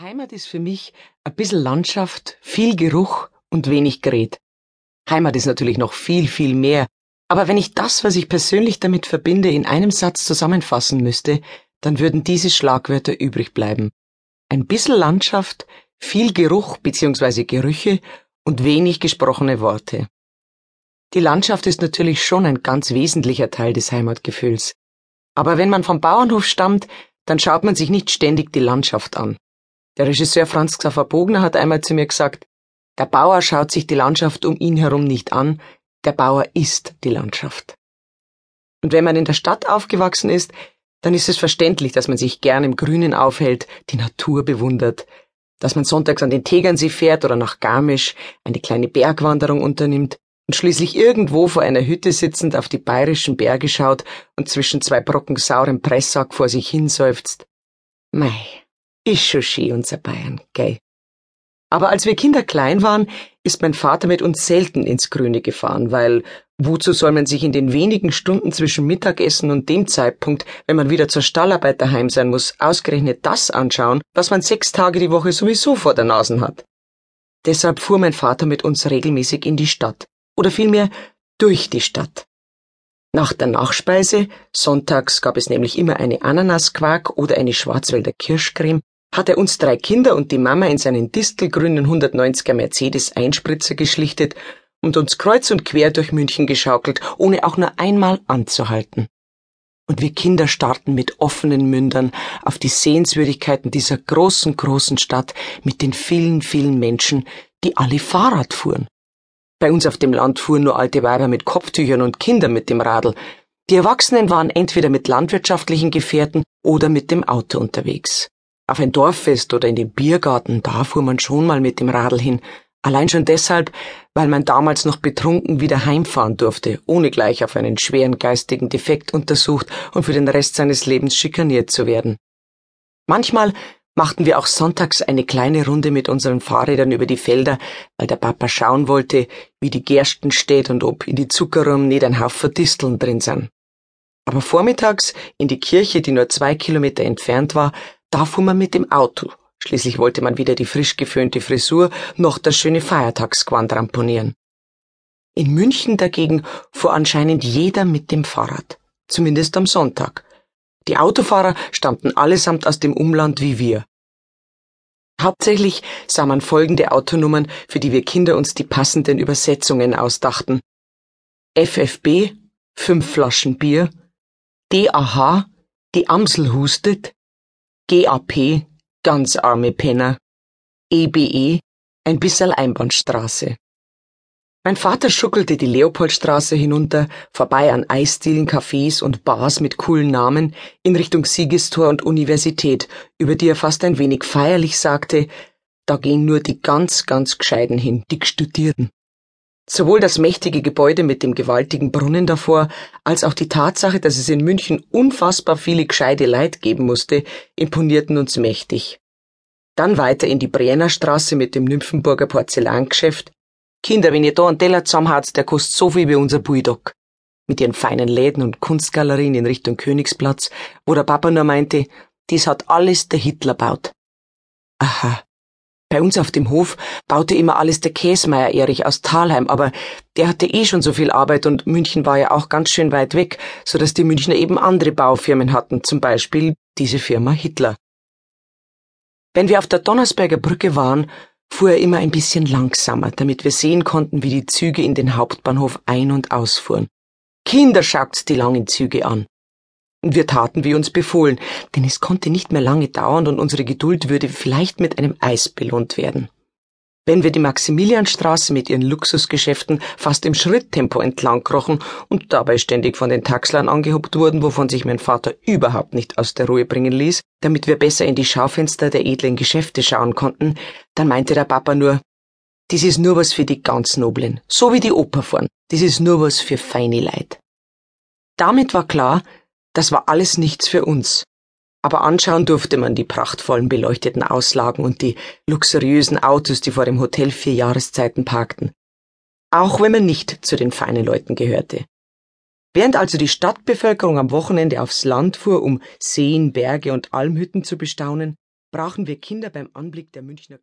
Heimat ist für mich ein bisschen Landschaft, viel Geruch und wenig Gerät. Heimat ist natürlich noch viel, viel mehr. Aber wenn ich das, was ich persönlich damit verbinde, in einem Satz zusammenfassen müsste, dann würden diese Schlagwörter übrig bleiben. Ein bisschen Landschaft, viel Geruch bzw. Gerüche und wenig gesprochene Worte. Die Landschaft ist natürlich schon ein ganz wesentlicher Teil des Heimatgefühls. Aber wenn man vom Bauernhof stammt, dann schaut man sich nicht ständig die Landschaft an. Der Regisseur Franz Xaver Bogner hat einmal zu mir gesagt, der Bauer schaut sich die Landschaft um ihn herum nicht an, der Bauer ist die Landschaft. Und wenn man in der Stadt aufgewachsen ist, dann ist es verständlich, dass man sich gern im Grünen aufhält, die Natur bewundert, dass man sonntags an den Tegernsee fährt oder nach Garmisch, eine kleine Bergwanderung unternimmt und schließlich irgendwo vor einer Hütte sitzend auf die bayerischen Berge schaut und zwischen zwei Brocken saurem Pressack vor sich hinseufzt. Mei, ist schon schön, unser Bayern, gell? Aber als wir Kinder klein waren, ist mein Vater mit uns selten ins Grüne gefahren, weil wozu soll man sich in den wenigen Stunden zwischen Mittagessen und dem Zeitpunkt, wenn man wieder zur Stallarbeit daheim sein muss, ausgerechnet das anschauen, was man sechs Tage die Woche sowieso vor der Nase hat. Deshalb fuhr mein Vater mit uns regelmäßig in die Stadt, oder vielmehr durch die Stadt. Nach der Nachspeise, sonntags gab es nämlich immer eine Ananasquark oder eine Schwarzwälder Kirschcreme, hat er uns drei Kinder und die Mama in seinen distelgrünen 190er Mercedes Einspritzer geschlichtet und uns kreuz und quer durch München geschaukelt, ohne auch nur einmal anzuhalten. Und wir Kinder starrten mit offenen Mündern auf die Sehenswürdigkeiten dieser großen, großen Stadt mit den vielen, vielen Menschen, die alle Fahrrad fuhren. Bei uns auf dem Land fuhren nur alte Weiber mit Kopftüchern und Kinder mit dem Radl. Die Erwachsenen waren entweder mit landwirtschaftlichen Gefährten oder mit dem Auto unterwegs. Auf ein Dorffest oder in den Biergarten, da fuhr man schon mal mit dem Radl hin. Allein schon deshalb, weil man damals noch betrunken wieder heimfahren durfte, ohne gleich auf einen schweren geistigen Defekt untersucht und für den Rest seines Lebens schikaniert zu werden. Manchmal machten wir auch sonntags eine kleine Runde mit unseren Fahrrädern über die Felder, weil der Papa schauen wollte, wie die Gersten steht und ob in die Zuckerrum nicht ein Haufen Disteln drin sind. Aber vormittags in die Kirche, die nur zwei Kilometer entfernt war, da fuhr man mit dem Auto. Schließlich wollte man weder die frisch geföhnte Frisur noch das schöne Feiertagsgewand ramponieren. In München dagegen fuhr anscheinend jeder mit dem Fahrrad. Zumindest am Sonntag. Die Autofahrer stammten allesamt aus dem Umland wie wir. Hauptsächlich sah man folgende Autonummern, für die wir Kinder uns die passenden Übersetzungen ausdachten. FFB, fünf Flaschen Bier, DAH, die Amsel hustet, GAP, ganz arme Penner. EBE, e, ein bisserl Einbahnstraße. Mein Vater schuckelte die Leopoldstraße hinunter, vorbei an Eisdielen, Cafés und Bars mit coolen Namen, in Richtung Siegestor und Universität, über die er fast ein wenig feierlich sagte, da gehen nur die ganz, ganz Gescheiden hin, die Studierten. Sowohl das mächtige Gebäude mit dem gewaltigen Brunnen davor, als auch die Tatsache, dass es in München unfassbar viele gescheite Leid geben musste, imponierten uns mächtig. Dann weiter in die Brennerstraße mit dem Nymphenburger Porzellangeschäft. Kinder, wenn ihr da einen Teller zusammenhaut, der kostet so viel wie unser Bulldog. Mit ihren feinen Läden und Kunstgalerien in Richtung Königsplatz, wo der Papa nur meinte, dies hat alles der Hitler baut. Aha, bei uns auf dem Hof baute immer alles der Käsmeier Erich aus Thalheim, aber der hatte eh schon so viel Arbeit und München war ja auch ganz schön weit weg, so dass die Münchner eben andere Baufirmen hatten, zum Beispiel diese Firma Hitler. Wenn wir auf der Donnersberger Brücke waren, fuhr er immer ein bisschen langsamer, damit wir sehen konnten, wie die Züge in den Hauptbahnhof ein- und ausfuhren. Kinder schaut's die langen Züge an. Wir taten wie uns befohlen, denn es konnte nicht mehr lange dauern und unsere Geduld würde vielleicht mit einem Eis belohnt werden. Wenn wir die Maximilianstraße mit ihren Luxusgeschäften fast im Schritttempo entlang krochen und dabei ständig von den Taxlern angehupt wurden, wovon sich mein Vater überhaupt nicht aus der Ruhe bringen ließ, damit wir besser in die Schaufenster der edlen Geschäfte schauen konnten, dann meinte der Papa nur, dies ist nur was für die ganz Noblen, so wie die Oper vorn, dies ist nur was für feine Leid. Damit war klar, das war alles nichts für uns. Aber anschauen durfte man die prachtvollen beleuchteten Auslagen und die luxuriösen Autos, die vor dem Hotel vier Jahreszeiten parkten. Auch wenn man nicht zu den feinen Leuten gehörte. Während also die Stadtbevölkerung am Wochenende aufs Land fuhr, um Seen, Berge und Almhütten zu bestaunen, brachen wir Kinder beim Anblick der Münchner